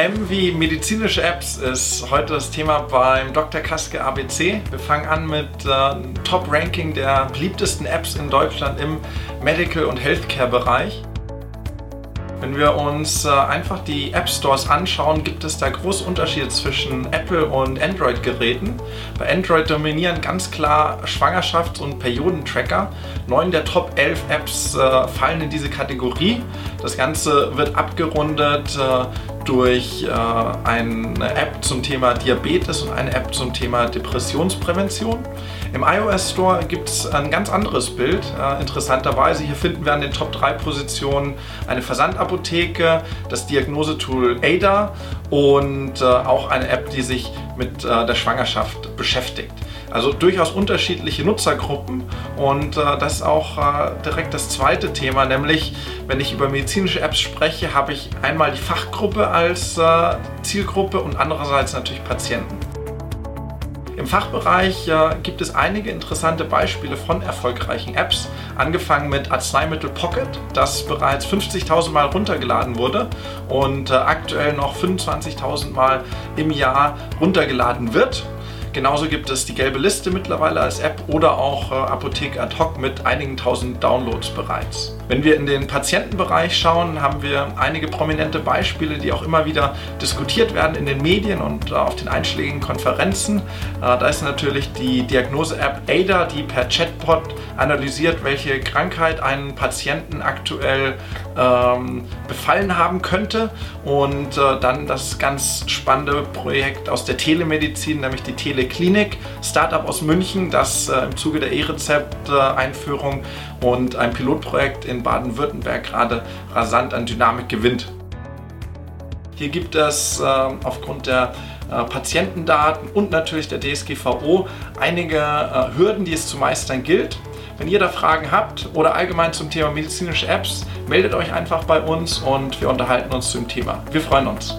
M wie medizinische Apps ist heute das Thema beim Dr. Kaske ABC. Wir fangen an mit äh, Top-Ranking der beliebtesten Apps in Deutschland im Medical- und Healthcare-Bereich. Wenn wir uns äh, einfach die App Stores anschauen, gibt es da große Unterschiede zwischen Apple und Android-Geräten. Bei Android dominieren ganz klar Schwangerschafts- und Periodentracker. Neun der Top 11 Apps äh, fallen in diese Kategorie. Das Ganze wird abgerundet äh, durch äh, eine App zum Thema Diabetes und eine App zum Thema Depressionsprävention. Im iOS Store gibt es ein ganz anderes Bild. Äh, interessanterweise, hier finden wir an den Top 3 Positionen eine Versandapotheke, das Diagnosetool ADA und äh, auch eine App, die sich mit äh, der Schwangerschaft beschäftigt. Also durchaus unterschiedliche Nutzergruppen und äh, das ist auch äh, direkt das zweite Thema, nämlich wenn ich über medizinische Apps spreche, habe ich einmal die Fachgruppe als äh, Zielgruppe und andererseits natürlich Patienten. Im Fachbereich äh, gibt es einige interessante Beispiele von erfolgreichen Apps, angefangen mit Arzneimittel Pocket, das bereits 50.000 Mal runtergeladen wurde und äh, aktuell noch 25.000 Mal im Jahr runtergeladen wird. Genauso gibt es die gelbe Liste mittlerweile als App oder auch äh, Apotheke ad hoc mit einigen tausend Downloads bereits. Wenn wir in den Patientenbereich schauen, haben wir einige prominente Beispiele, die auch immer wieder diskutiert werden in den Medien und äh, auf den einschlägigen Konferenzen. Äh, da ist natürlich die Diagnose-App ADA, die per Chatbot analysiert, welche Krankheit einen Patienten aktuell ähm, befallen haben könnte. Und äh, dann das ganz spannende Projekt aus der Telemedizin, nämlich die Teleklinik, Startup aus München, das äh, im Zuge der E-Rezept-Einführung und ein Pilotprojekt in Baden-Württemberg gerade rasant an Dynamik gewinnt. Hier gibt es äh, aufgrund der äh, Patientendaten und natürlich der DSGVO einige äh, Hürden, die es zu meistern gilt. Wenn ihr da Fragen habt oder allgemein zum Thema medizinische Apps, meldet euch einfach bei uns und wir unterhalten uns zum Thema. Wir freuen uns.